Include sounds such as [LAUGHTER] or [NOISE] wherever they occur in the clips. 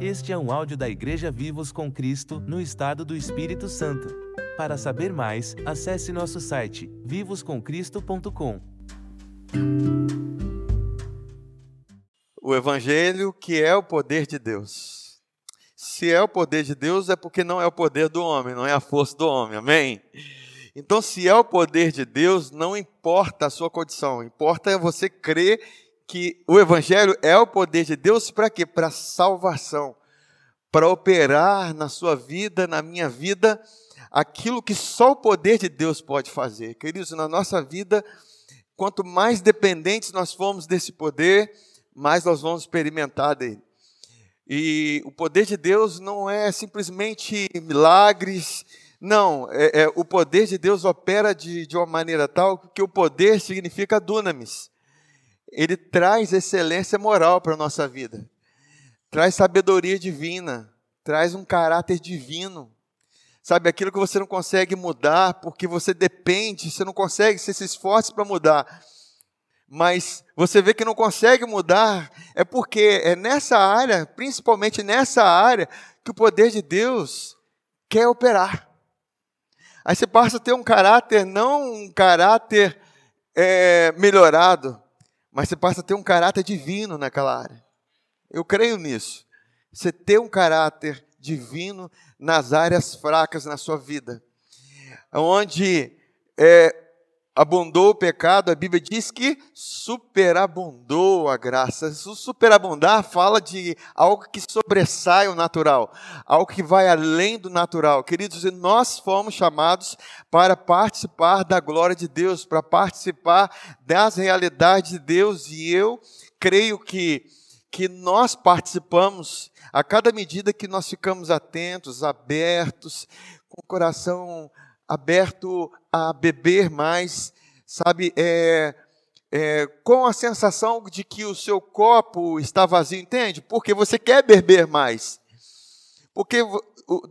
Este é um áudio da Igreja Vivos com Cristo, no estado do Espírito Santo. Para saber mais, acesse nosso site vivoscomcristo.com. O Evangelho, que é o poder de Deus. Se é o poder de Deus, é porque não é o poder do homem, não é a força do homem, amém? Então, se é o poder de Deus, não importa a sua condição, importa você crer que o Evangelho é o poder de Deus para quê? Para salvação, para operar na sua vida, na minha vida, aquilo que só o poder de Deus pode fazer. Queridos, na nossa vida, quanto mais dependentes nós formos desse poder, mais nós vamos experimentar dele. E o poder de Deus não é simplesmente milagres, não, é, é, o poder de Deus opera de, de uma maneira tal que o poder significa dunamis ele traz excelência moral para a nossa vida, traz sabedoria divina, traz um caráter divino. Sabe, aquilo que você não consegue mudar, porque você depende, você não consegue, você se esforça para mudar. Mas você vê que não consegue mudar, é porque é nessa área, principalmente nessa área, que o poder de Deus quer operar. Aí você passa a ter um caráter, não um caráter é, melhorado, mas você passa a ter um caráter divino naquela área. Eu creio nisso. Você ter um caráter divino nas áreas fracas na sua vida. Onde é, abundou o pecado, a Bíblia diz que superabundou a graça. Superabundar fala de algo que sobressai o natural, algo que vai além do natural. Queridos, nós fomos chamados para participar da glória de Deus, para participar das realidades de Deus, e eu creio que que nós participamos a cada medida que nós ficamos atentos, abertos, com o coração aberto a beber mais, sabe, é, é, com a sensação de que o seu copo está vazio, entende? Porque você quer beber mais. Porque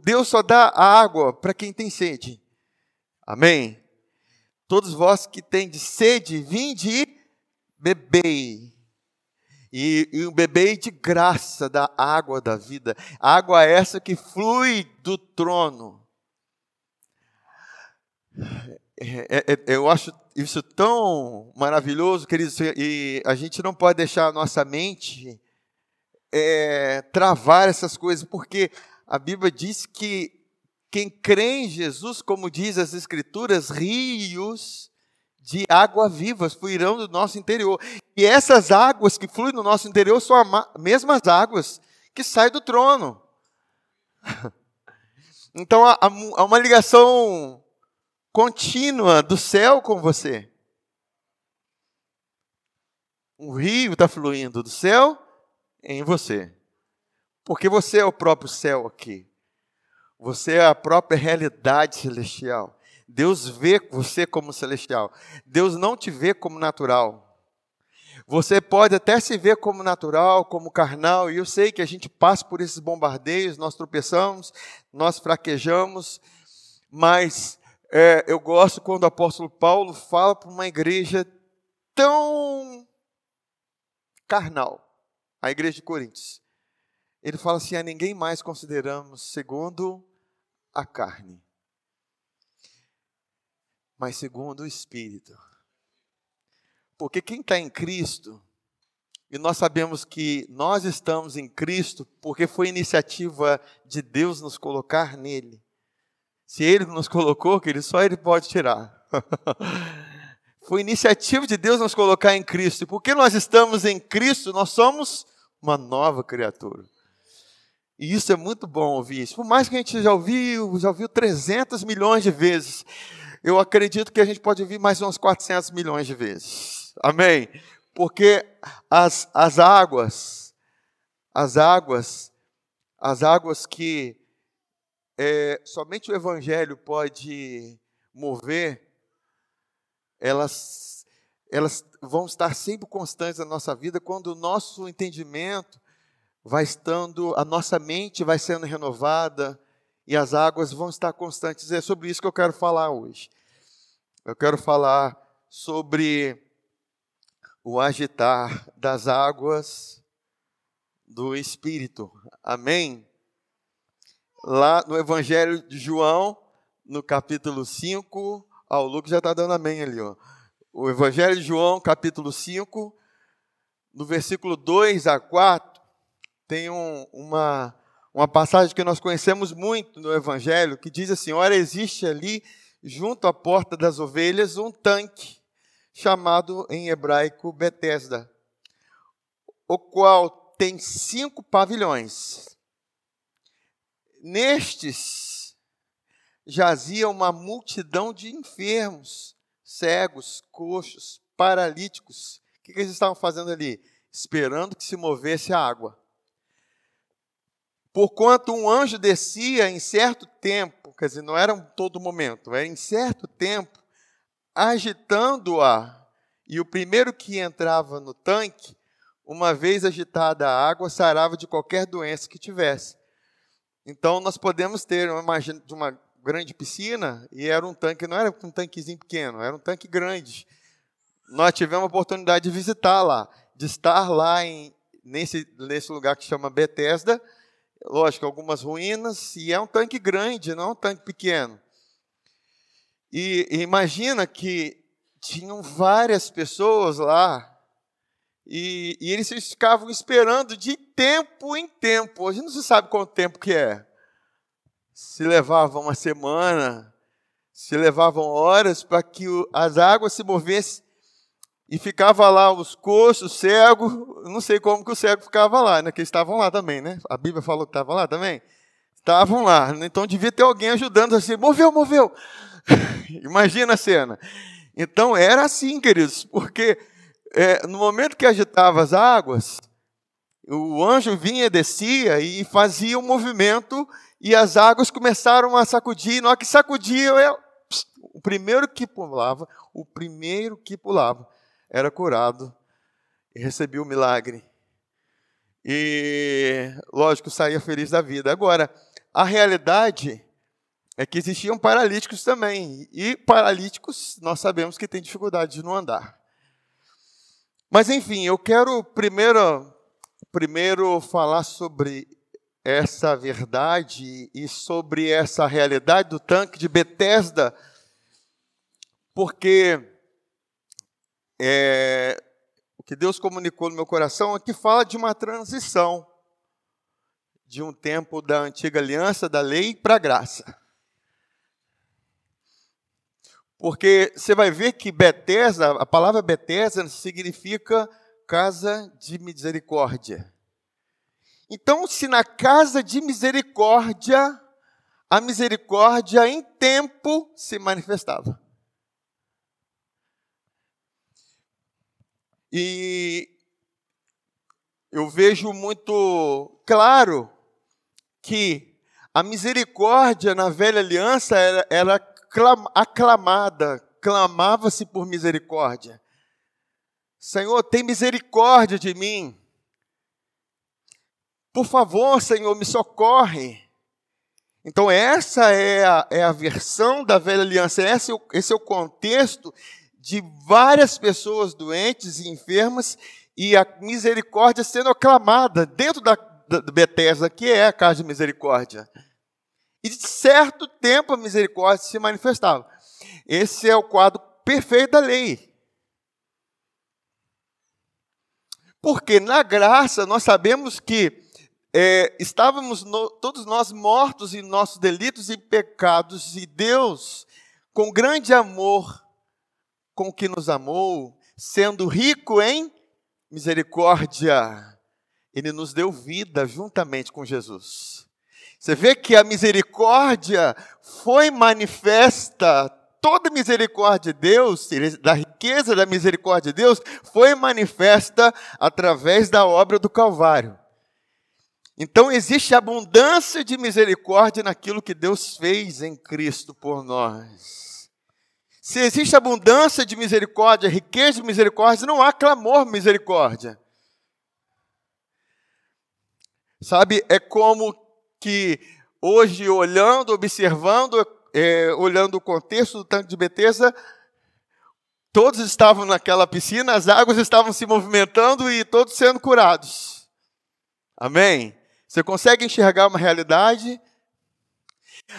Deus só dá a água para quem tem sede. Amém? Todos vós que têm de sede, vinde e bebei. E, e bebei de graça da água da vida, água essa que flui do trono. É, é, eu acho isso tão maravilhoso, queridos, e a gente não pode deixar a nossa mente é, travar essas coisas, porque a Bíblia diz que quem crê em Jesus, como diz as Escrituras, rios de água viva fluirão do nosso interior. E essas águas que fluem no nosso interior são as mesmas águas que saem do trono. [LAUGHS] Então há, há uma ligação contínua do céu com você. Um rio está fluindo do céu em você. Porque você é o próprio céu aqui. Você é a própria realidade celestial. Deus vê você como celestial. Deus não te vê como natural. Você pode até se ver como natural, como carnal, e eu sei que a gente passa por esses bombardeios, nós tropeçamos, nós fraquejamos, mas é, eu gosto quando o apóstolo Paulo fala para uma igreja tão carnal, a igreja de Coríntios. Ele fala assim: a ninguém mais consideramos segundo a carne, mas segundo o Espírito. Porque quem está em Cristo, e nós sabemos que nós estamos em Cristo porque foi iniciativa de Deus nos colocar nele. Se ele nos colocou, que ele só ele pode tirar. [LAUGHS] Foi iniciativa de Deus nos colocar em Cristo. E porque nós estamos em Cristo, nós somos uma nova criatura. E isso é muito bom ouvir isso. Por mais que a gente já ouviu, já ouviu 300 milhões de vezes, eu acredito que a gente pode ouvir mais uns 400 milhões de vezes. Amém? Porque as, as águas, as águas, as águas que é, somente o Evangelho pode mover, elas, elas vão estar sempre constantes na nossa vida quando o nosso entendimento vai estando, a nossa mente vai sendo renovada e as águas vão estar constantes. É sobre isso que eu quero falar hoje. Eu quero falar sobre o agitar das águas do Espírito. Amém? Lá no Evangelho de João, no capítulo 5, ah, o Lucas já está dando amém ali, ó. O Evangelho de João, capítulo 5, no versículo 2 a 4, tem um, uma, uma passagem que nós conhecemos muito no Evangelho, que diz assim: Ora, existe ali, junto à porta das ovelhas, um tanque, chamado em hebraico Betesda, o qual tem cinco pavilhões. Nestes jazia uma multidão de enfermos, cegos, coxos, paralíticos. O que, eles estavam fazendo ali? Esperando que se movesse a água. Porquanto um anjo descia em certo tempo, quer dizer, não era um todo momento, era em certo tempo, agitando-a. E o primeiro que entrava no tanque, uma vez agitada a água, sarava de qualquer doença que tivesse. Então, nós podemos ter uma imagem de uma grande piscina e era um tanque, não era um tanquezinho pequeno, era um tanque grande. Nós tivemos a oportunidade de visitar lá, de estar lá em, nesse, nesse lugar que chama Bethesda, lógico, algumas ruínas, e é um tanque grande, não é um tanque pequeno. E, e imagina que tinham várias pessoas lá, e, e, eles ficavam esperando de tempo em tempo. Hoje não se sabe quanto tempo que é. Se levava uma semana, se levavam horas para que as águas se movessem e ficava lá os coxos, cego, não sei como que o cego ficava lá, né? Que eles estavam lá também, né? A Bíblia falou que estavam lá também. Estavam lá, então devia ter alguém ajudando assim, moveu, moveu. [LAUGHS] Imagina a cena. Então era assim, queridos, porque é, no momento que agitava as águas, o anjo vinha, descia e fazia um movimento e as águas começaram a sacudir. Na hora que sacudia, eu, o primeiro que pulava, o primeiro que pulava era curado e recebia o milagre. E, lógico, saía feliz da vida. Agora, a realidade é que existiam paralíticos também. E paralíticos, nós sabemos que têm dificuldade de não andar. Mas, enfim, eu quero primeiro, primeiro falar sobre essa verdade e sobre essa realidade do tanque de Bethesda, porque é, o que Deus comunicou no meu coração é que fala de uma transição de um tempo da antiga aliança, da lei, para a graça. Porque você vai ver que Betesda, a palavra Betesda significa casa de misericórdia. Então, se na casa de misericórdia, a misericórdia em tempo se manifestava. E eu vejo muito claro que a misericórdia na velha aliança era, era aclamada, clamava-se por misericórdia. Senhor, tem misericórdia de mim. Por favor, Senhor, me socorre. Então, essa é a, é a versão da velha aliança, esse, é esse é o contexto de várias pessoas doentes e enfermas e a misericórdia sendo aclamada dentro da, da Bethesda, que é a casa de misericórdia. E certo tempo a misericórdia se manifestava. Esse é o quadro perfeito da lei. Porque na graça nós sabemos que é, estávamos no, todos nós mortos em nossos delitos e pecados, e Deus, com grande amor, com que nos amou, sendo rico em misericórdia, Ele nos deu vida juntamente com Jesus. Você vê que a misericórdia foi manifesta, toda a misericórdia de Deus, da riqueza da misericórdia de Deus, foi manifesta através da obra do Calvário. Então existe abundância de misericórdia naquilo que Deus fez em Cristo por nós. Se existe abundância de misericórdia, riqueza de misericórdia, não há clamor misericórdia. Sabe, é como que hoje, olhando, observando, é, olhando o contexto do tanque de Betesda, Todos estavam naquela piscina, as águas estavam se movimentando e todos sendo curados. Amém? Você consegue enxergar uma realidade?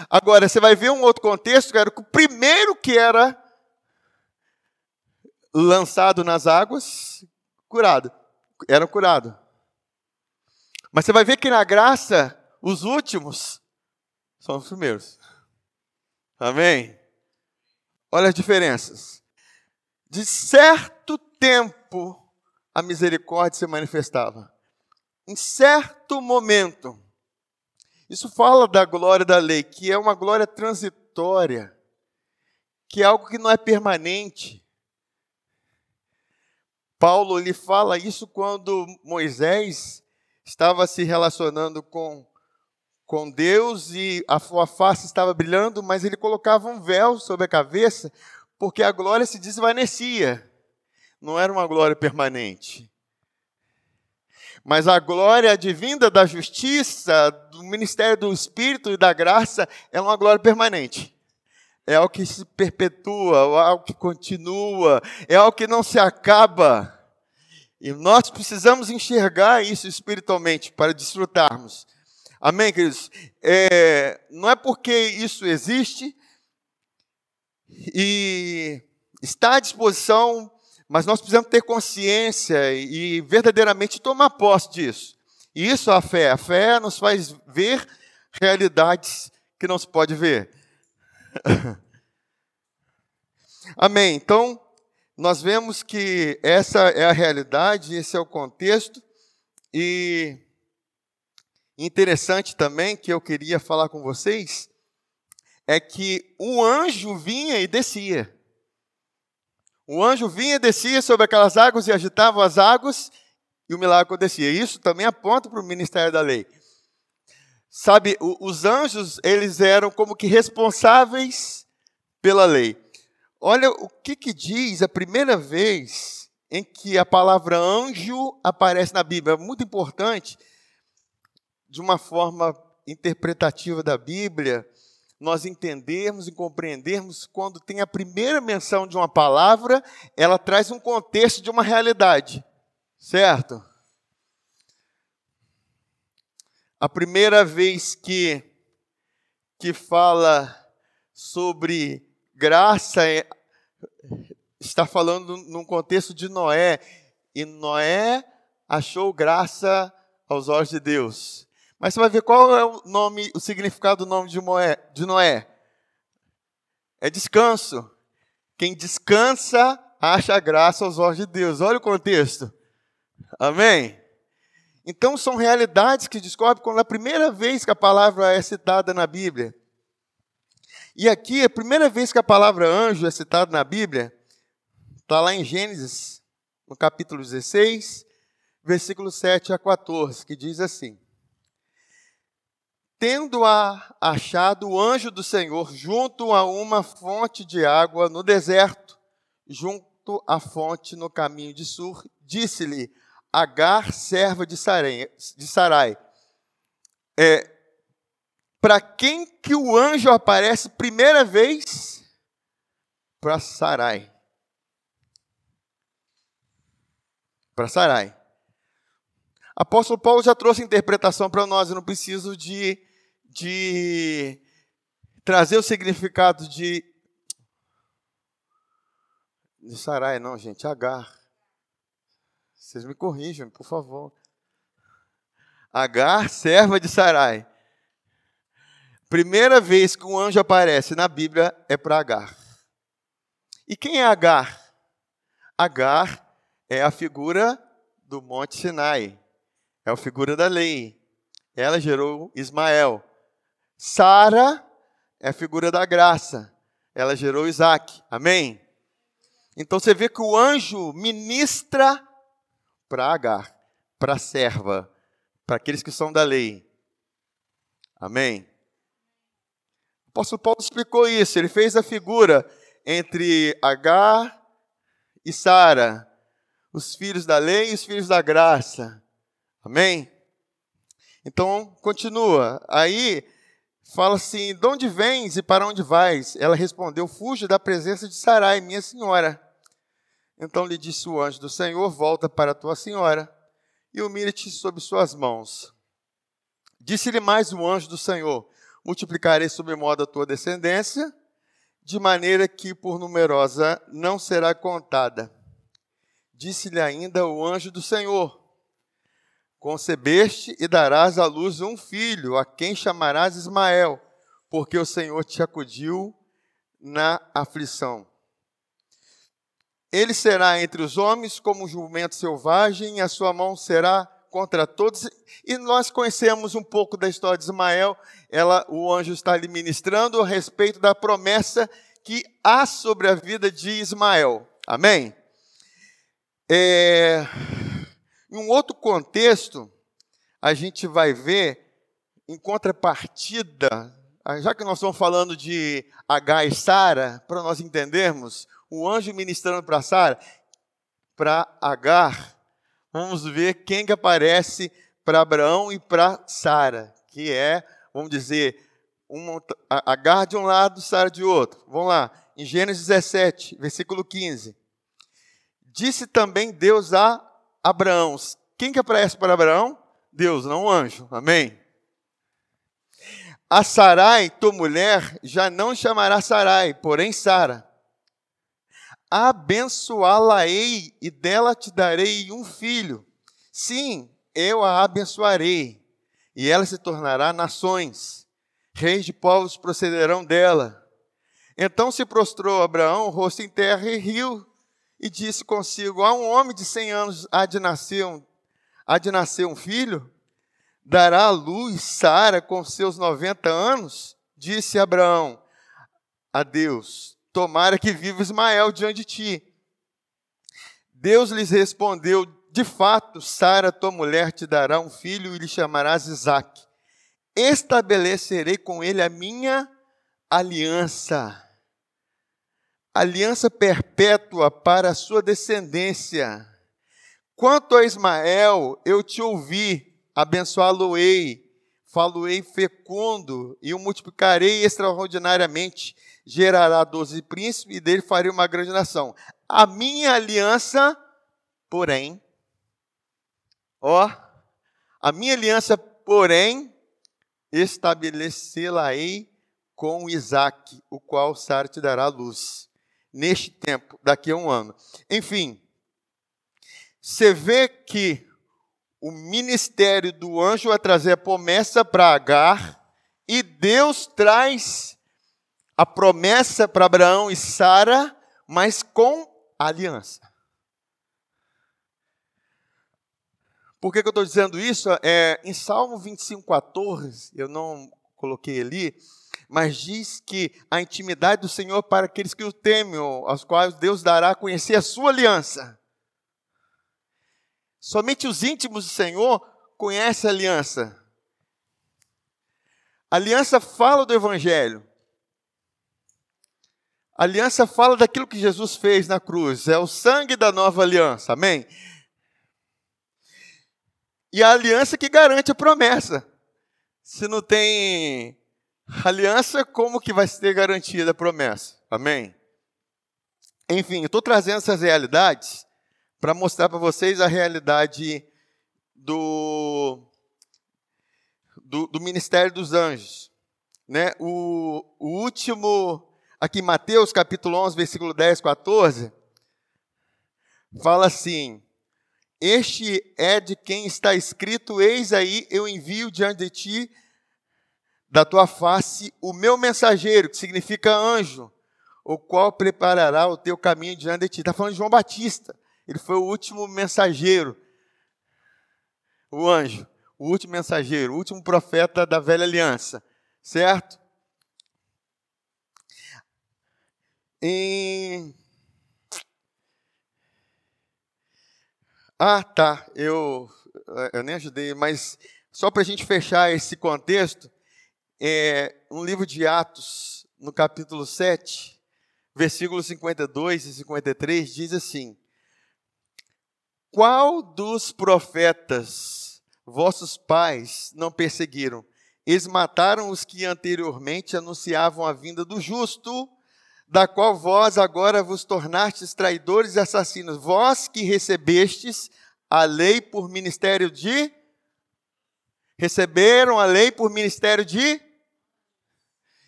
Agora, você vai ver um outro contexto, que o primeiro que era lançado nas águas, curado. Era curado. Mas você vai ver que na graça, os últimos são os primeiros. Amém? Olha as diferenças. De certo tempo, a misericórdia se manifestava. Em certo momento. Isso fala da glória da lei, que é uma glória transitória, que é algo que não é permanente. Paulo lhe fala isso quando Moisés estava se relacionando com, com Deus e a sua face estava brilhando, mas ele colocava um véu sobre a cabeça, porque a glória se desvanecia. Não era uma glória permanente. Mas a glória advinda da justiça, do ministério do Espírito e da graça, é uma glória permanente. É algo que se perpetua, é algo que continua, é algo que não se acaba. E nós precisamos enxergar isso espiritualmente para desfrutarmos. Amém, queridos? É, não é porque isso existe e está à disposição, mas nós precisamos ter consciência e verdadeiramente tomar posse disso. E isso é a fé. A fé nos faz ver realidades que não se pode ver. [LAUGHS] Amém. Então, nós vemos que essa é a realidade, esse é o contexto, e interessante também que eu queria falar com vocês é que um anjo vinha e descia. O anjo vinha e descia sobre aquelas águas e agitava as águas, e o milagre acontecia. Isso também aponta para o ministério da lei. Sabe, os anjos, eles eram como que responsáveis pela lei. Olha o que, que diz a primeira vez em que a palavra anjo aparece na Bíblia. É muito importante, de uma forma interpretativa da Bíblia, nós entendermos e compreendermos quando tem a primeira menção de uma palavra, ela traz um contexto de uma realidade, certo? A primeira vez que, que fala sobre graça é, está falando num contexto de Noé. E Noé achou graça aos olhos de Deus. Mas você vai ver qual é o nome, o significado do nome de, Moé, de Noé. É descanso. Quem descansa acha graça aos olhos de Deus. Olha o contexto. Amém? Então são realidades que descobre quando é a primeira vez que a palavra é citada na Bíblia. E aqui, a primeira vez que a palavra anjo é citada na Bíblia, está lá em Gênesis, no capítulo 16, versículo 7 a 14, que diz assim: Tendo-a achado o anjo do Senhor junto a uma fonte de água no deserto, junto à fonte no caminho de Sur, disse-lhe: Agar, serva de Sarai, é, para quem que o anjo aparece primeira vez? Para Sarai. Para Sarai. Apóstolo Paulo já trouxe interpretação para nós, eu não preciso de, de trazer o significado de, de Sarai, não, gente, Agar. Vocês me corrijam, por favor. Agar, serva de Sarai. Primeira vez que um anjo aparece na Bíblia é para Agar. E quem é Agar? Agar é a figura do Monte Sinai, é a figura da lei. Ela gerou Ismael. Sara é a figura da graça, ela gerou Isaac. Amém? Então você vê que o anjo ministra para Agar, para a serva, para aqueles que são da lei. Amém? O apóstolo Paulo explicou isso, ele fez a figura entre Agar e Sara, os filhos da lei e os filhos da graça. Amém? Então, continua. Aí, fala assim: De onde vens e para onde vais? Ela respondeu: Fujo da presença de Sarai, minha senhora. Então lhe disse o anjo do Senhor: Volta para a tua senhora e humilha-te sob suas mãos. Disse-lhe mais o anjo do Senhor: Multiplicarei sobre modo a tua descendência, de maneira que por numerosa não será contada. Disse-lhe ainda o anjo do Senhor: Concebeste e darás à luz um filho, a quem chamarás Ismael, porque o Senhor te acudiu na aflição. Ele será entre os homens como um jumento selvagem, e a sua mão será contra todos. E nós conhecemos um pouco da história de Ismael. Ela, o anjo está ali ministrando a respeito da promessa que há sobre a vida de Ismael. Amém? É, em um outro contexto, a gente vai ver, em contrapartida, já que nós estamos falando de H e Sara, para nós entendermos, o anjo ministrando para Sara, para Agar, vamos ver quem que aparece para Abraão e para Sara, que é, vamos dizer, Agar de um lado, Sara de outro. Vamos lá, em Gênesis 17, versículo 15. Disse também Deus a Abraão. Quem que aparece para Abraão? Deus, não um anjo. Amém? A Sarai, tua mulher, já não chamará Sarai, porém Sara abençoá-la-ei e dela te darei um filho. Sim, eu a abençoarei, e ela se tornará nações. Reis de povos procederão dela. Então se prostrou Abraão, rosto em terra, e riu, e disse consigo: Há um homem de cem anos há de nascer um, há de nascer um filho? Dará à luz Sara com seus noventa anos? Disse Abraão a Deus: Tomara que viva Ismael diante de ti. Deus lhes respondeu: De fato, Sara, tua mulher, te dará um filho e lhe chamarás Isaque. Estabelecerei com ele a minha aliança, aliança perpétua para a sua descendência. Quanto a Ismael, eu te ouvi, abençoá-lo-ei, falo-ei fecundo e o multiplicarei extraordinariamente gerará doze príncipes e dele farei uma grande nação. A minha aliança, porém, ó, a minha aliança, porém, estabelecê-la-ei com Isaac, o qual Sara te dará luz, neste tempo, daqui a um ano. Enfim, você vê que o ministério do anjo vai trazer a promessa para Agar, e Deus traz a promessa para Abraão e Sara, mas com aliança. Por que, que eu estou dizendo isso? É, em Salmo 25, 14, eu não coloquei ali, mas diz que a intimidade do Senhor para aqueles que o temem, aos quais Deus dará a conhecer a sua aliança. Somente os íntimos do Senhor conhecem a aliança. A aliança fala do Evangelho. A aliança fala daquilo que Jesus fez na cruz, é o sangue da nova aliança, amém? E a aliança que garante a promessa. Se não tem aliança, como que vai ser garantida a promessa? Amém? Enfim, eu estou trazendo essas realidades para mostrar para vocês a realidade do, do, do, ministério dos anjos. Né? O, o último aqui Mateus capítulo 11, versículo 10, 14, fala assim: Este é de quem está escrito: Eis aí eu envio diante de ti, da tua face, o meu mensageiro, que significa anjo, o qual preparará o teu caminho diante de ti. Está falando de João Batista. Ele foi o último mensageiro, o anjo, o último mensageiro, o último profeta da velha aliança, certo? Em... Ah, tá. Eu, eu nem ajudei, mas só para a gente fechar esse contexto, é, um livro de Atos, no capítulo 7, versículos 52 e 53, diz assim: Qual dos profetas vossos pais não perseguiram? Eles mataram os que anteriormente anunciavam a vinda do justo da qual vós agora vos tornastes traidores e assassinos, vós que recebestes a lei por ministério de? Receberam a lei por ministério de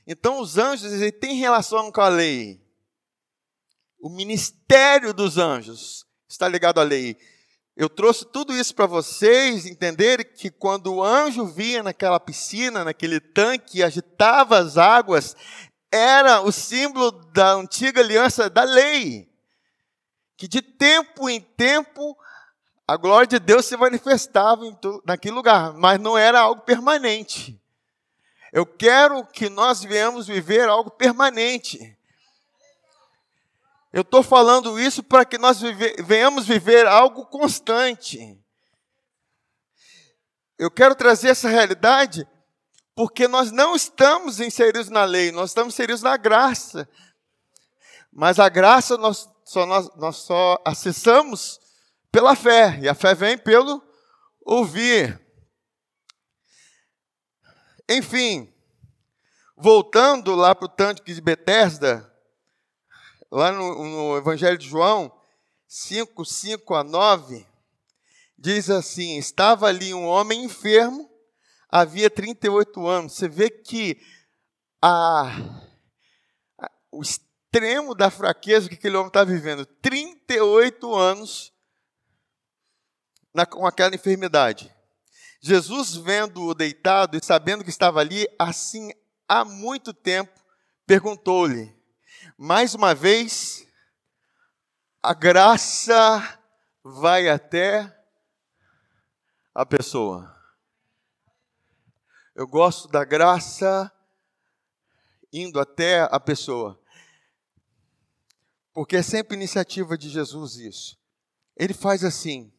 Então os anjos eles têm relação com a lei. O ministério dos anjos está ligado à lei. Eu trouxe tudo isso para vocês entenderem que quando o anjo vinha naquela piscina, naquele tanque e agitava as águas, era o símbolo da antiga aliança da lei. Que de tempo em tempo a glória de Deus se manifestava naquele lugar, mas não era algo permanente. Eu quero que nós venhamos viver algo permanente. Eu estou falando isso para que nós vive, venhamos viver algo constante. Eu quero trazer essa realidade porque nós não estamos inseridos na lei, nós estamos inseridos na graça. Mas a graça nós só, nós, nós só acessamos pela fé, e a fé vem pelo ouvir. Enfim, voltando lá para o tanque de Betesda, lá no, no Evangelho de João 5, 5 a 9, diz assim: Estava ali um homem enfermo, havia 38 anos. Você vê que a, a, o extremo da fraqueza que aquele homem está vivendo, 38 anos na, com aquela enfermidade. Jesus, vendo-o deitado e sabendo que estava ali, assim há muito tempo, perguntou-lhe: mais uma vez, a graça vai até a pessoa. Eu gosto da graça indo até a pessoa. Porque é sempre iniciativa de Jesus isso. Ele faz assim: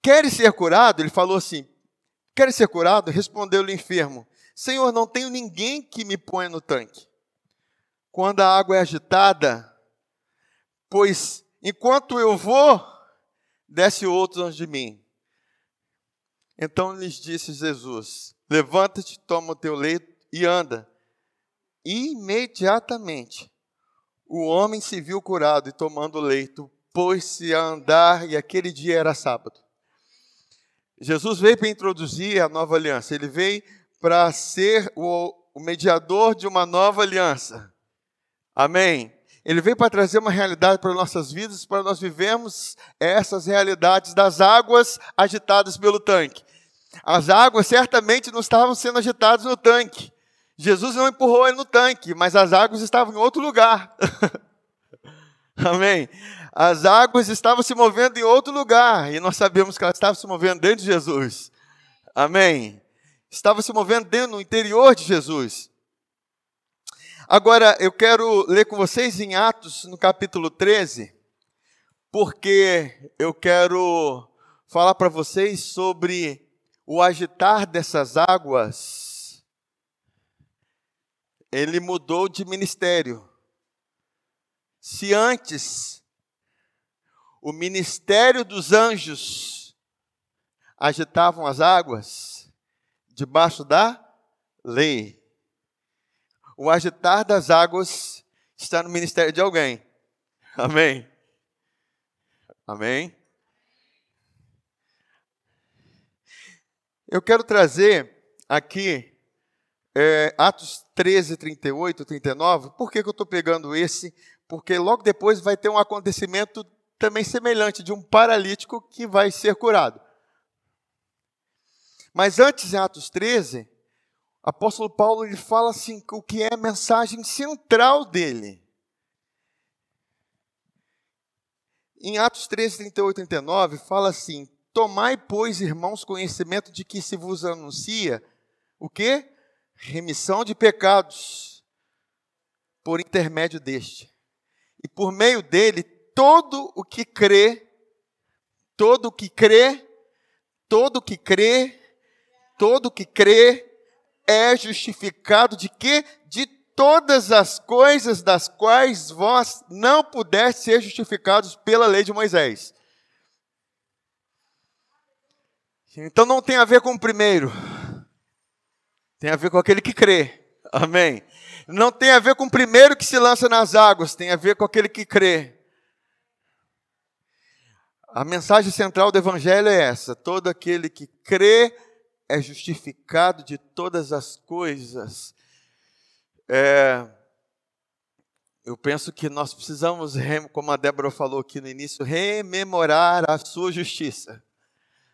Queres ser curado? Ele falou assim: Queres ser curado? Respondeu-lhe o enfermo: Senhor, não tenho ninguém que me ponha no tanque quando a água é agitada, pois enquanto eu vou, desce outro antes de mim. Então lhes disse Jesus: Levanta-te, toma o teu leito e anda. imediatamente o homem se viu curado e tomando o leito, pôs-se a andar, e aquele dia era sábado. Jesus veio para introduzir a nova aliança, ele veio para ser o, o mediador de uma nova aliança. Amém. Ele veio para trazer uma realidade para nossas vidas, para nós vivermos essas realidades das águas agitadas pelo tanque. As águas certamente não estavam sendo agitadas no tanque. Jesus não empurrou ele no tanque, mas as águas estavam em outro lugar. [LAUGHS] Amém. As águas estavam se movendo em outro lugar, e nós sabemos que elas estavam se movendo dentro de Jesus. Amém. Estava se movendo dentro no interior de Jesus. Agora, eu quero ler com vocês em Atos, no capítulo 13, porque eu quero falar para vocês sobre o agitar dessas águas. Ele mudou de ministério. Se antes o ministério dos anjos agitavam as águas debaixo da lei, o agitar das águas está no ministério de alguém. Amém. Amém. Eu quero trazer aqui é, Atos 13, 38, 39. Por que, que eu estou pegando esse? Porque logo depois vai ter um acontecimento também semelhante de um paralítico que vai ser curado. Mas antes, em Atos 13, apóstolo Paulo ele fala assim o que é a mensagem central dele. Em Atos 13, 38 e 39, fala assim: Tomai, pois, irmãos, conhecimento de que se vos anuncia o que? Remissão de pecados por intermédio deste. E por meio dele, todo o que crê, todo o que crê, todo o que crê, todo o que crê é justificado de quê? De todas as coisas das quais vós não pudeste ser justificados pela lei de Moisés. Então não tem a ver com o primeiro, tem a ver com aquele que crê. Amém. Não tem a ver com o primeiro que se lança nas águas, tem a ver com aquele que crê. A mensagem central do Evangelho é essa: todo aquele que crê é justificado de todas as coisas. É, eu penso que nós precisamos, como a Débora falou aqui no início, rememorar a sua justiça.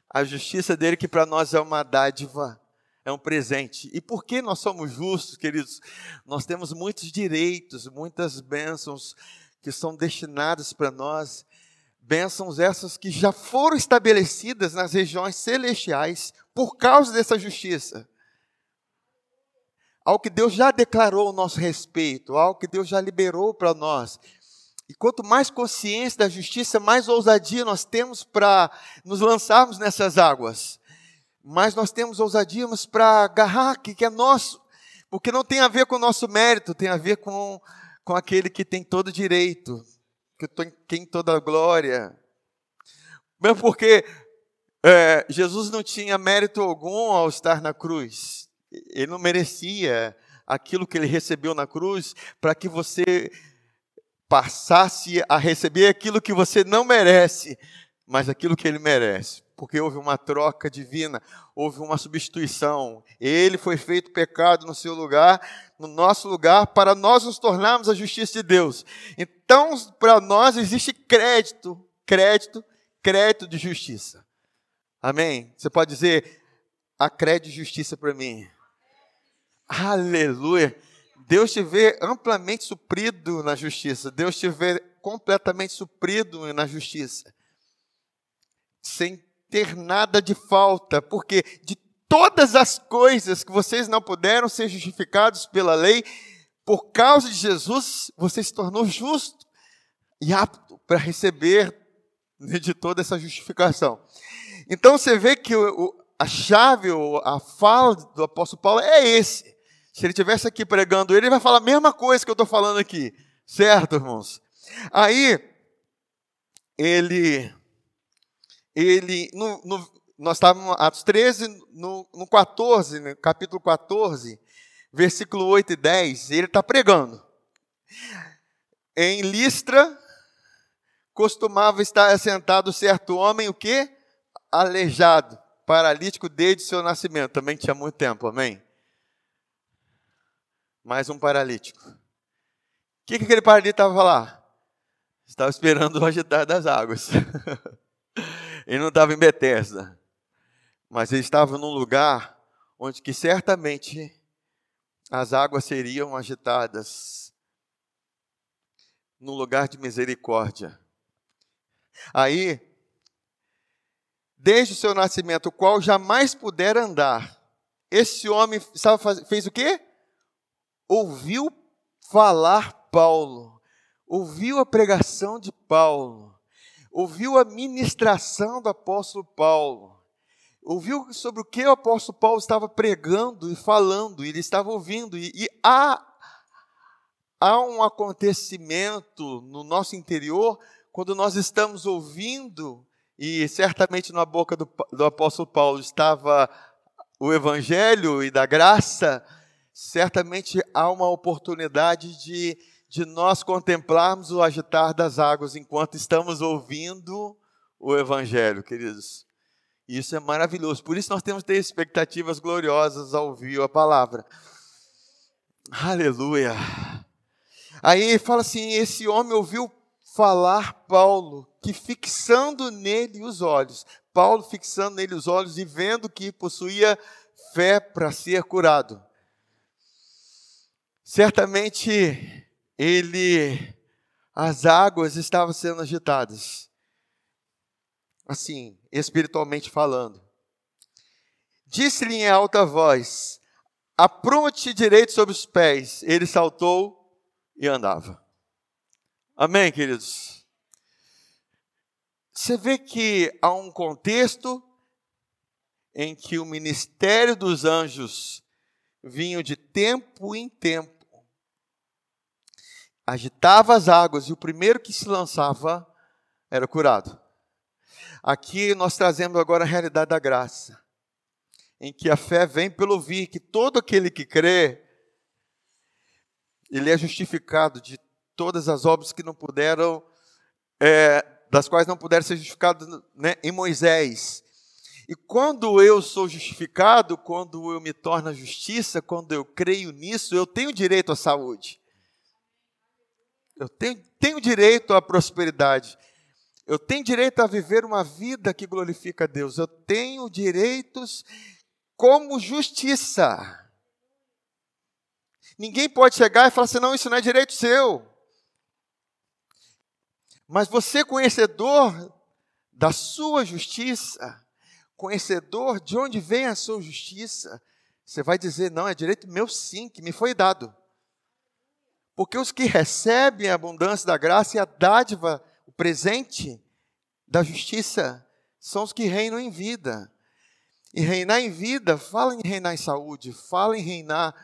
A justiça dele, que para nós é uma dádiva, é um presente. E por que nós somos justos, queridos? Nós temos muitos direitos, muitas bênçãos que são destinadas para nós. Bênçãos essas que já foram estabelecidas nas regiões celestiais por causa dessa justiça ao que Deus já declarou o nosso respeito, ao que Deus já liberou para nós. E quanto mais consciência da justiça, mais ousadia nós temos para nos lançarmos nessas águas. Mais nós temos ousadia para agarrar que, que é nosso. Porque não tem a ver com o nosso mérito, tem a ver com, com aquele que tem todo direito, que tem toda a glória. Mesmo porque é, Jesus não tinha mérito algum ao estar na cruz ele não merecia aquilo que ele recebeu na cruz para que você passasse a receber aquilo que você não merece, mas aquilo que ele merece. Porque houve uma troca divina, houve uma substituição. Ele foi feito pecado no seu lugar, no nosso lugar, para nós nos tornarmos a justiça de Deus. Então, para nós existe crédito, crédito, crédito de justiça. Amém? Você pode dizer, a crédito de justiça para mim. Aleluia. Deus te vê amplamente suprido na justiça. Deus te vê completamente suprido na justiça. Sem ter nada de falta, porque de todas as coisas que vocês não puderam ser justificados pela lei, por causa de Jesus, você se tornou justo e apto para receber de toda essa justificação. Então você vê que a chave, a fala do apóstolo Paulo é esse. Se ele tivesse aqui pregando ele, vai falar a mesma coisa que eu estou falando aqui. Certo, irmãos? Aí, ele, ele, no, no, nós estávamos, Atos 13, no, no 14, no capítulo 14, versículo 8 e 10, ele está pregando. Em Listra, costumava estar assentado certo homem, o quê? Aleijado, paralítico desde seu nascimento. Também tinha muito tempo, amém? mais um paralítico. O que, que aquele paralítico estava lá? Estava esperando o [LAUGHS] agitar das águas. ele [LAUGHS] não estava em Betesda, mas ele estava num lugar onde que certamente as águas seriam agitadas, num lugar de misericórdia. Aí, desde o seu nascimento, o qual jamais pudera andar, esse homem fez o quê? ouviu falar Paulo, ouviu a pregação de Paulo, ouviu a ministração do apóstolo Paulo, ouviu sobre o que o apóstolo Paulo estava pregando e falando, ele estava ouvindo, e, e há, há um acontecimento no nosso interior quando nós estamos ouvindo, e certamente na boca do, do apóstolo Paulo estava o evangelho e da graça, certamente há uma oportunidade de, de nós contemplarmos o agitar das águas enquanto estamos ouvindo o Evangelho, queridos. Isso é maravilhoso. Por isso nós temos que ter expectativas gloriosas ao ouvir a palavra. Aleluia. Aí fala assim: esse homem ouviu falar Paulo, que fixando nele os olhos, Paulo fixando nele os olhos e vendo que possuía fé para ser curado. Certamente ele, as águas estavam sendo agitadas, assim, espiritualmente falando. Disse-lhe em alta voz: Apronte direito sobre os pés. Ele saltou e andava. Amém, queridos? Você vê que há um contexto em que o ministério dos anjos vinha de tempo em tempo agitava as águas e o primeiro que se lançava era curado. Aqui nós trazemos agora a realidade da graça, em que a fé vem pelo ouvir, que todo aquele que crê ele é justificado de todas as obras que não puderam, é, das quais não puderam ser justificadas né, em Moisés. E quando eu sou justificado, quando eu me torno a justiça, quando eu creio nisso, eu tenho direito à saúde. Eu tenho, tenho direito à prosperidade. Eu tenho direito a viver uma vida que glorifica a Deus. Eu tenho direitos como justiça. Ninguém pode chegar e falar assim: não, isso não é direito seu. Mas você, conhecedor da sua justiça, conhecedor de onde vem a sua justiça, você vai dizer: não, é direito meu sim, que me foi dado. Porque os que recebem a abundância da graça e a dádiva, presente da justiça, são os que reinam em vida. E reinar em vida, fala em reinar em saúde, fala em reinar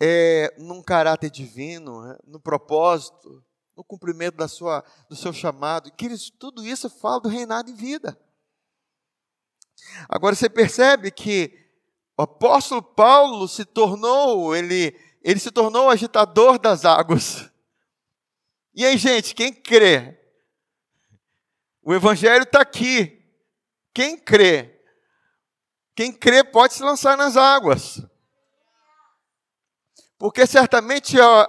é, num caráter divino, né, no propósito, no cumprimento da sua, do seu chamado. Queridos, tudo isso fala do reinado em vida. Agora você percebe que o apóstolo Paulo se tornou, ele, ele se tornou agitador das águas. E aí, gente, quem crê? O evangelho está aqui. Quem crê? Quem crê pode se lançar nas águas. Porque certamente, ó,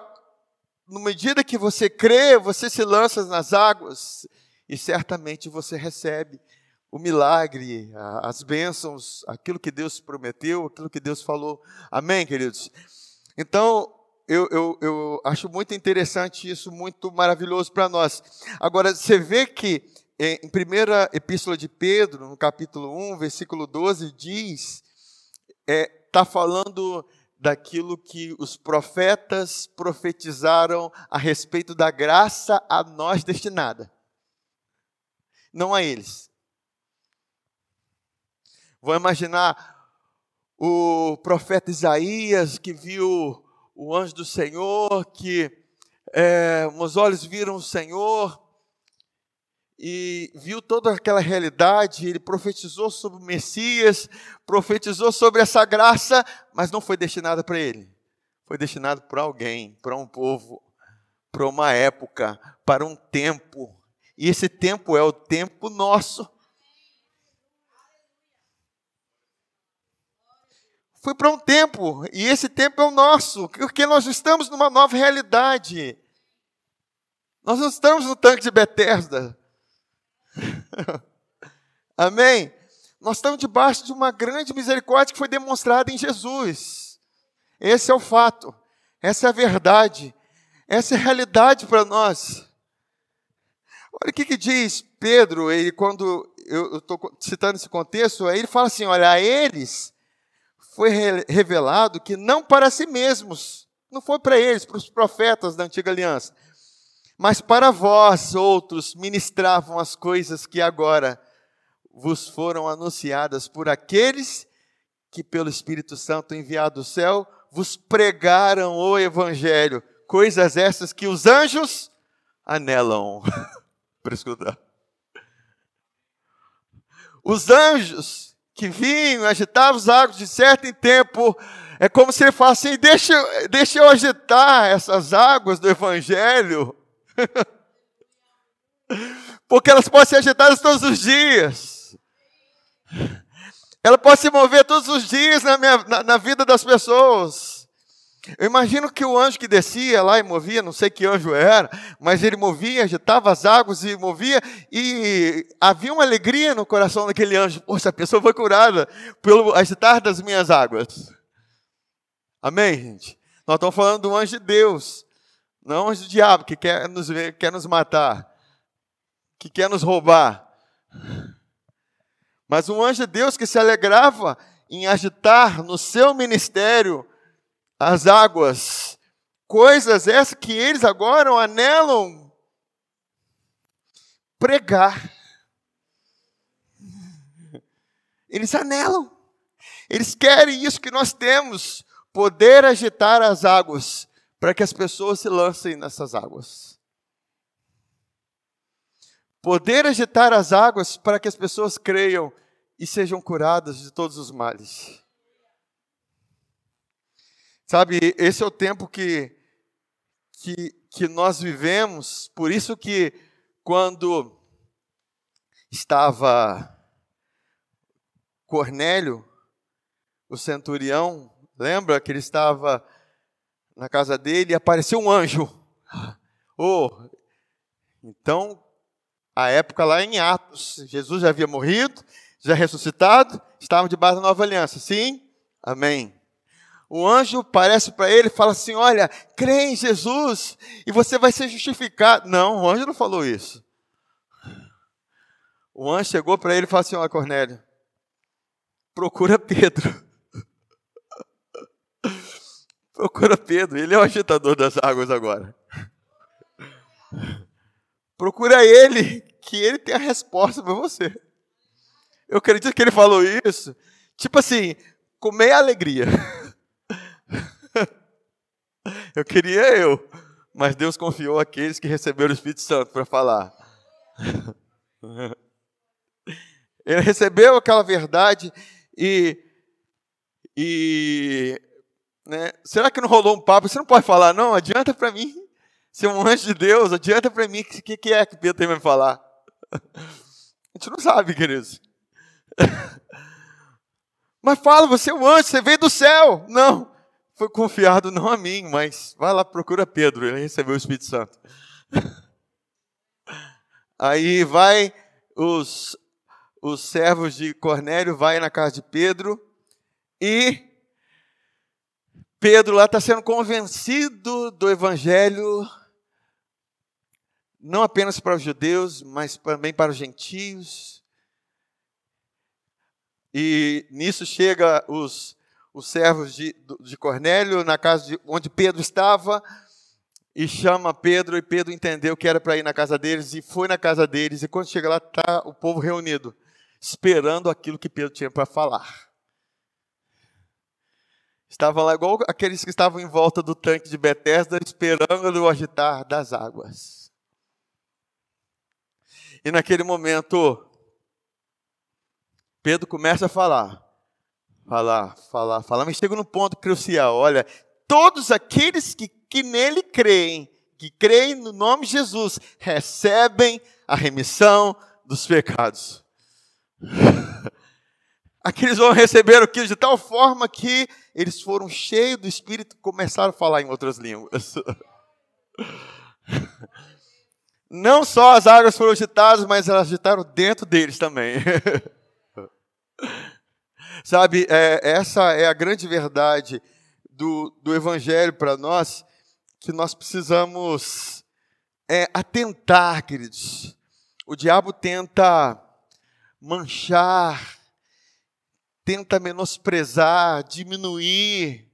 na medida que você crê, você se lança nas águas e certamente você recebe o milagre, as bênçãos, aquilo que Deus prometeu, aquilo que Deus falou. Amém, queridos? Então, eu, eu, eu acho muito interessante isso, muito maravilhoso para nós. Agora, você vê que em primeira epístola de Pedro, no capítulo 1, versículo 12, diz, está é, tá falando daquilo que os profetas profetizaram a respeito da graça a nós destinada. Não a eles. Vou imaginar o profeta Isaías que viu o anjo do Senhor, que é, os olhos viram o Senhor e viu toda aquela realidade, ele profetizou sobre o Messias, profetizou sobre essa graça, mas não foi destinada para ele. Foi destinado para alguém, para um povo, para uma época, para um tempo. E esse tempo é o tempo nosso. Foi para um tempo, e esse tempo é o nosso, porque nós estamos numa nova realidade. Nós não estamos no tanque de Bethesda. [LAUGHS] Amém? Nós estamos debaixo de uma grande misericórdia que foi demonstrada em Jesus. Esse é o fato, essa é a verdade, essa é a realidade para nós. Olha o que, que diz Pedro, ele, quando eu estou citando esse contexto, ele fala assim: olha, a eles foi revelado que não para si mesmos, não foi para eles, para os profetas da antiga aliança, mas para vós outros ministravam as coisas que agora vos foram anunciadas por aqueles que pelo Espírito Santo enviado do céu vos pregaram o evangelho, coisas essas que os anjos anelam [LAUGHS] para escutar. Os anjos que vinham, agitavam os águas de certo em tempo. É como se ele falasse assim: deixa, deixa eu agitar essas águas do Evangelho, [LAUGHS] porque elas podem ser agitadas todos os dias. Ela pode se mover todos os dias na, minha, na, na vida das pessoas. Eu imagino que o anjo que descia lá e movia, não sei que anjo era, mas ele movia, agitava as águas e movia, e havia uma alegria no coração daquele anjo. Poxa, a pessoa foi curada pelo agitar das minhas águas. Amém, gente? Nós estamos falando do anjo de Deus, não anjo do diabo que quer nos ver, quer nos matar, que quer nos roubar. Mas um anjo de Deus que se alegrava em agitar no seu ministério as águas, coisas essas que eles agora anelam pregar. Eles anelam, eles querem isso que nós temos, poder agitar as águas, para que as pessoas se lancem nessas águas. Poder agitar as águas para que as pessoas creiam e sejam curadas de todos os males. Sabe, esse é o tempo que que, que nós vivemos, por isso que quando estava Cornélio, o centurião, lembra que ele estava na casa dele e apareceu um anjo. [LAUGHS] Oh, então, a época lá em Atos, Jesus já havia morrido, já ressuscitado, estava debaixo da nova aliança. Sim? Amém. O anjo aparece para ele e fala assim: Olha, crê em Jesus e você vai ser justificado. Não, o anjo não falou isso. O anjo chegou para ele e falou assim: Olha, Cornélio, procura Pedro. [LAUGHS] procura Pedro, ele é o agitador das águas agora. Procura ele, que ele tem a resposta para você. Eu acredito que ele falou isso, tipo assim, com meia alegria. [LAUGHS] Eu queria eu, mas Deus confiou aqueles que receberam o Espírito Santo para falar. [LAUGHS] Ele recebeu aquela verdade e, e né, será que não rolou um papo? Você não pode falar, não, adianta para mim. Ser um anjo de Deus, adianta para mim. O que, que é que Pedro tem para falar? [LAUGHS] A gente não sabe, queridos. [LAUGHS] Mas fala, você é um anjo, você veio do céu. Não, foi confiado não a mim, mas vai lá, procura Pedro, ele recebeu o Espírito Santo. [LAUGHS] Aí vai os, os servos de Cornélio, vai na casa de Pedro, e Pedro lá está sendo convencido do Evangelho, não apenas para os judeus, mas também para os gentios. E nisso chega os os servos de, de Cornélio, na casa de, onde Pedro estava, e chama Pedro, e Pedro entendeu que era para ir na casa deles, e foi na casa deles, e quando chega lá, está o povo reunido, esperando aquilo que Pedro tinha para falar. Estavam lá igual aqueles que estavam em volta do tanque de Betesda, esperando o agitar das águas. E naquele momento, Pedro começa a falar falar, falar, falar, mas chega num ponto crucial. Olha, todos aqueles que, que nele creem, que creem no nome de Jesus, recebem a remissão dos pecados. [LAUGHS] Aqueles vão receber aquilo de tal forma que eles foram cheios do Espírito e começaram a falar em outras línguas. [LAUGHS] Não só as águas foram agitadas, mas elas agitaram dentro deles também. [LAUGHS] Sabe, é, essa é a grande verdade do, do Evangelho para nós, que nós precisamos é, atentar, queridos. O diabo tenta manchar, tenta menosprezar, diminuir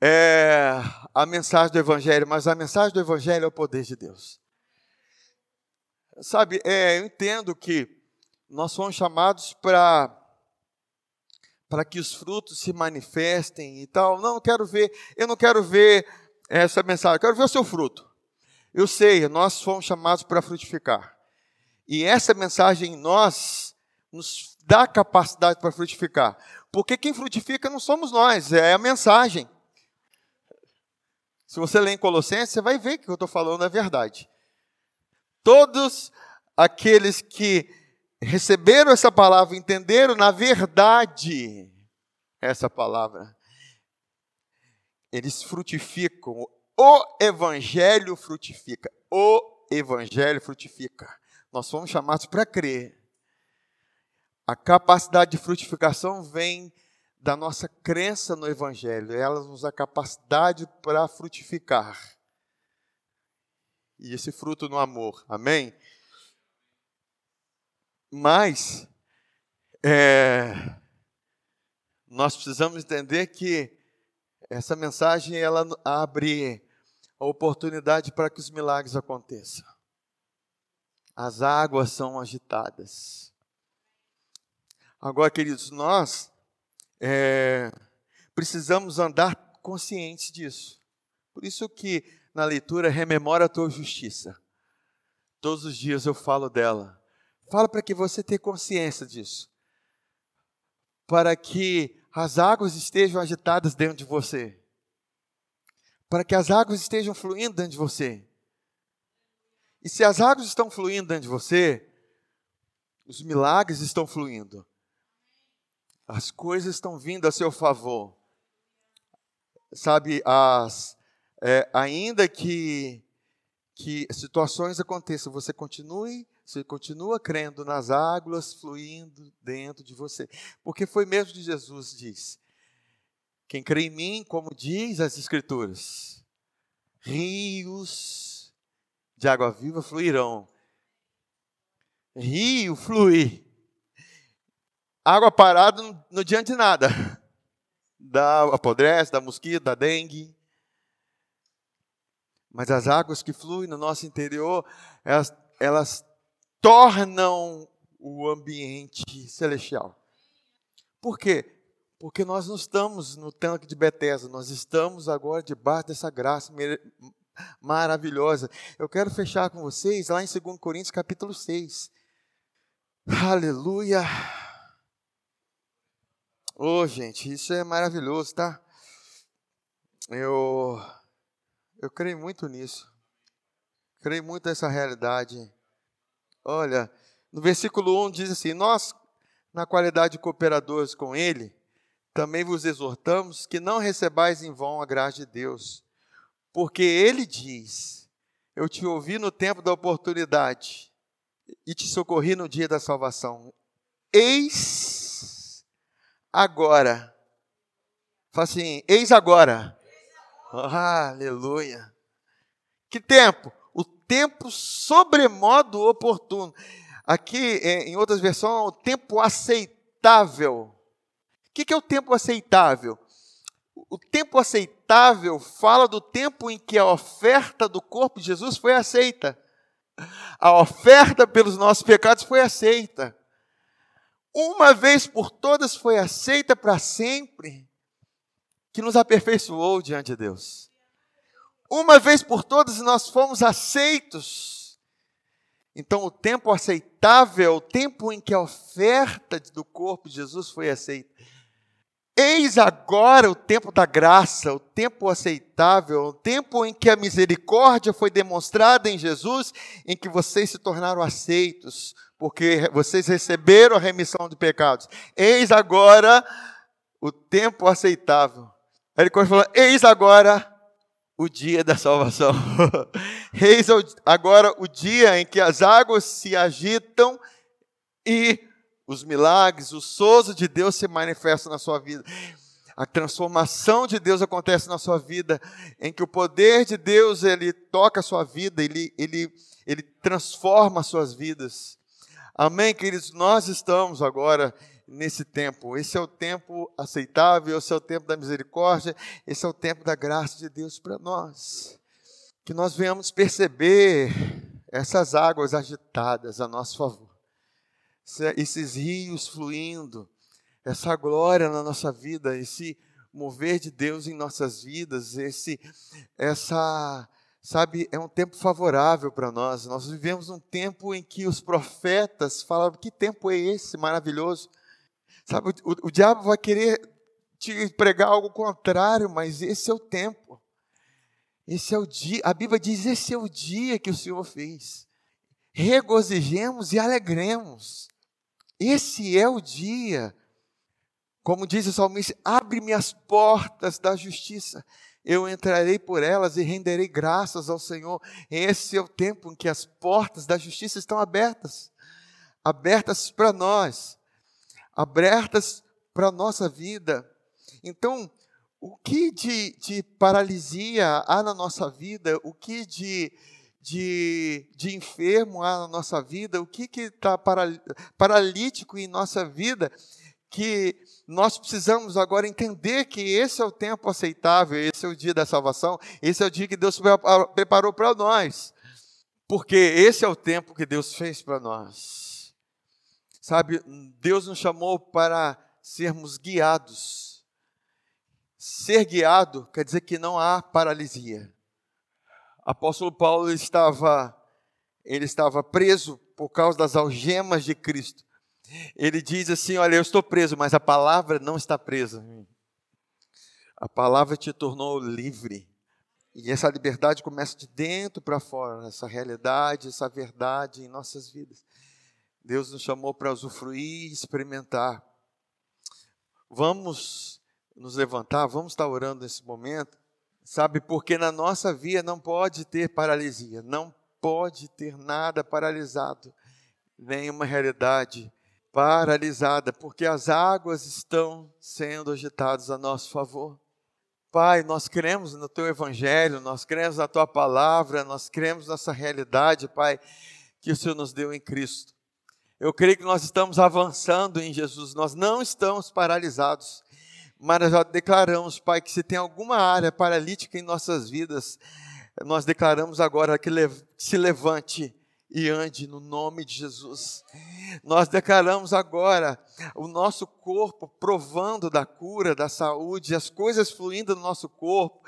é, a mensagem do Evangelho, mas a mensagem do Evangelho é o poder de Deus. Sabe, é, eu entendo que nós somos chamados para para que os frutos se manifestem e tal. Não, quero ver, eu não quero ver essa mensagem, eu quero ver o seu fruto. Eu sei, nós fomos chamados para frutificar. E essa mensagem em nós nos dá capacidade para frutificar. Porque quem frutifica não somos nós, é a mensagem. Se você ler em Colossenses, você vai ver que eu estou falando é verdade. Todos aqueles que receberam essa palavra, entenderam na verdade essa palavra, eles frutificam. O evangelho frutifica. O evangelho frutifica. Nós somos chamados para crer. A capacidade de frutificação vem da nossa crença no evangelho. Ela nos dá capacidade para frutificar. E esse fruto no amor. Amém? Mas é, nós precisamos entender que essa mensagem ela abre a oportunidade para que os milagres aconteçam. As águas são agitadas. Agora, queridos, nós é, precisamos andar conscientes disso. Por isso que na leitura rememora a tua justiça. Todos os dias eu falo dela. Fala para que você tenha consciência disso. Para que as águas estejam agitadas dentro de você. para que as águas estejam fluindo dentro de você. E se as águas estão fluindo dentro de você, os milagres estão fluindo. As coisas estão vindo a seu favor. Sabe, as, é, ainda que, que situações aconteçam, você continue, você continua crendo nas águas fluindo dentro de você. Porque foi mesmo que Jesus disse: quem crê em mim, como diz as Escrituras, rios de água viva fluirão. Rio flui. Água parada não, não adianta de nada. [LAUGHS] Da apodrece, da mosquito, da dengue. Mas as águas que fluem no nosso interior, elas, elas tornam o ambiente celestial. Por quê? Porque nós não estamos no tanque de Betesda, nós estamos agora debaixo dessa graça maravilhosa. Eu quero fechar com vocês lá em 2 Coríntios capítulo 6. Aleluia! Oh, gente, isso é maravilhoso, tá? Eu eu creio muito nisso. Creio muito nessa realidade. Olha, no versículo 1 diz assim: Nós, na qualidade de cooperadores com Ele, também vos exortamos que não recebais em vão a graça de Deus, porque Ele diz: Eu te ouvi no tempo da oportunidade e te socorri no dia da salvação. Eis agora. Fala assim: Eis agora. aleluia. Que tempo? O tempo sobremodo oportuno. Aqui, é, em outras versões, o tempo aceitável que, que é o tempo aceitável? O tempo aceitável fala do tempo em que a oferta do corpo de Jesus foi aceita. A oferta pelos nossos pecados foi aceita. Uma vez por todas foi aceita para sempre, que nos aperfeiçoou diante de Deus. Uma vez por todas nós fomos aceitos. Então, o tempo aceitável, o tempo em que a oferta do corpo de Jesus foi aceita. Eis agora o tempo da graça, o tempo aceitável, o tempo em que a misericórdia foi demonstrada em Jesus, em que vocês se tornaram aceitos, porque vocês receberam a remissão de pecados. Eis agora o tempo aceitável. Ele falou: Eis agora o dia da salvação. [LAUGHS] Eis agora o dia em que as águas se agitam e os milagres, o sozo de Deus se manifesta na sua vida. A transformação de Deus acontece na sua vida, em que o poder de Deus ele toca a sua vida, ele, ele, ele transforma as suas vidas. Amém, queridos? Nós estamos agora nesse tempo. Esse é o tempo aceitável, esse é o tempo da misericórdia, esse é o tempo da graça de Deus para nós. Que nós venhamos perceber essas águas agitadas a nosso favor esses rios fluindo, essa glória na nossa vida, esse mover de Deus em nossas vidas, esse essa sabe, é um tempo favorável para nós. Nós vivemos um tempo em que os profetas falavam: que tempo é esse maravilhoso? Sabe, o, o, o diabo vai querer te pregar algo contrário, mas esse é o tempo. Esse é o dia, a Bíblia diz: esse é o dia que o Senhor fez. Regozijemos e alegremos. Esse é o dia. Como diz o salmista, abre-me as portas da justiça. Eu entrarei por elas e renderei graças ao Senhor. Esse é o tempo em que as portas da justiça estão abertas abertas para nós, abertas para a nossa vida. Então, o que de, de paralisia há na nossa vida? O que de de, de enfermo há na nossa vida, o que está paralítico em nossa vida, que nós precisamos agora entender que esse é o tempo aceitável, esse é o dia da salvação, esse é o dia que Deus preparou para nós, porque esse é o tempo que Deus fez para nós. Sabe, Deus nos chamou para sermos guiados. Ser guiado quer dizer que não há paralisia apóstolo Paulo estava ele estava preso por causa das algemas de Cristo. Ele diz assim: Olha, eu estou preso, mas a palavra não está presa. A palavra te tornou livre. E essa liberdade começa de dentro para fora, essa realidade, essa verdade em nossas vidas. Deus nos chamou para usufruir e experimentar. Vamos nos levantar, vamos estar orando nesse momento, sabe? Porque na nossa via não pode ter paralisia, não pode ter nada paralisado, nenhuma realidade paralisada, porque as águas estão sendo agitadas a nosso favor. Pai, nós cremos no teu evangelho, nós cremos na tua palavra, nós cremos nessa realidade, Pai, que o Senhor nos deu em Cristo. Eu creio que nós estamos avançando em Jesus, nós não estamos paralisados, mas já declaramos, Pai, que se tem alguma área paralítica em nossas vidas, nós declaramos agora que se levante e ande no nome de Jesus. Nós declaramos agora o nosso corpo provando da cura, da saúde, as coisas fluindo no nosso corpo,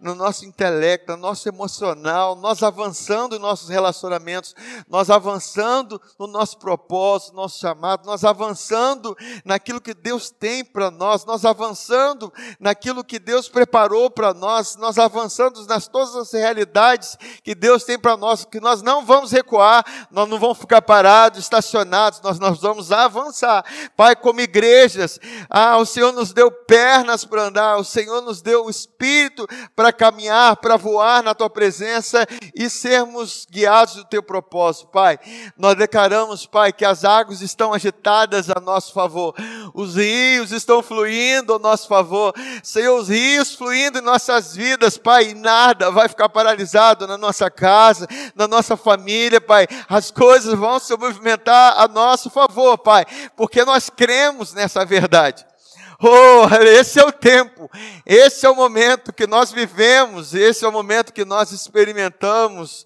no nosso intelecto, no nosso emocional, nós avançando em nossos relacionamentos, nós avançando no nosso propósito, no nosso chamado, nós avançando naquilo que Deus tem para nós, nós avançando naquilo que Deus preparou para nós, nós avançando nas todas as realidades que Deus tem para nós, que nós não vamos recuar, nós não vamos ficar parados, estacionados, nós, nós vamos avançar. Pai, como igrejas, ah, o Senhor nos deu pernas para andar, o Senhor nos deu o espírito para caminhar, para voar na tua presença e sermos guiados do teu propósito, Pai. Nós declaramos, Pai, que as águas estão agitadas a nosso favor, os rios estão fluindo a nosso favor, Senhor, os rios fluindo em nossas vidas, Pai, e nada vai ficar paralisado na nossa casa, na nossa família, Pai. As coisas vão se movimentar a nosso favor, Pai, porque nós cremos nessa verdade. Oh, esse é o tempo, esse é o momento que nós vivemos, esse é o momento que nós experimentamos,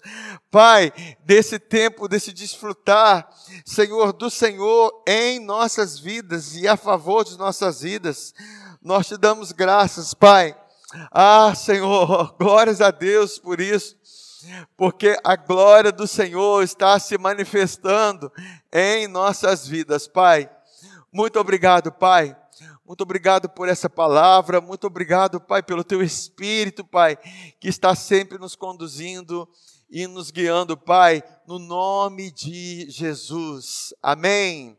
Pai, desse tempo, desse desfrutar, Senhor, do Senhor em nossas vidas e a favor de nossas vidas. Nós te damos graças, Pai. Ah, Senhor, [LAUGHS] glórias a Deus por isso porque a glória do Senhor está se manifestando em nossas vidas, Pai. Muito obrigado, Pai. Muito obrigado por essa palavra, muito obrigado, Pai, pelo teu espírito, Pai, que está sempre nos conduzindo e nos guiando, Pai, no nome de Jesus. Amém.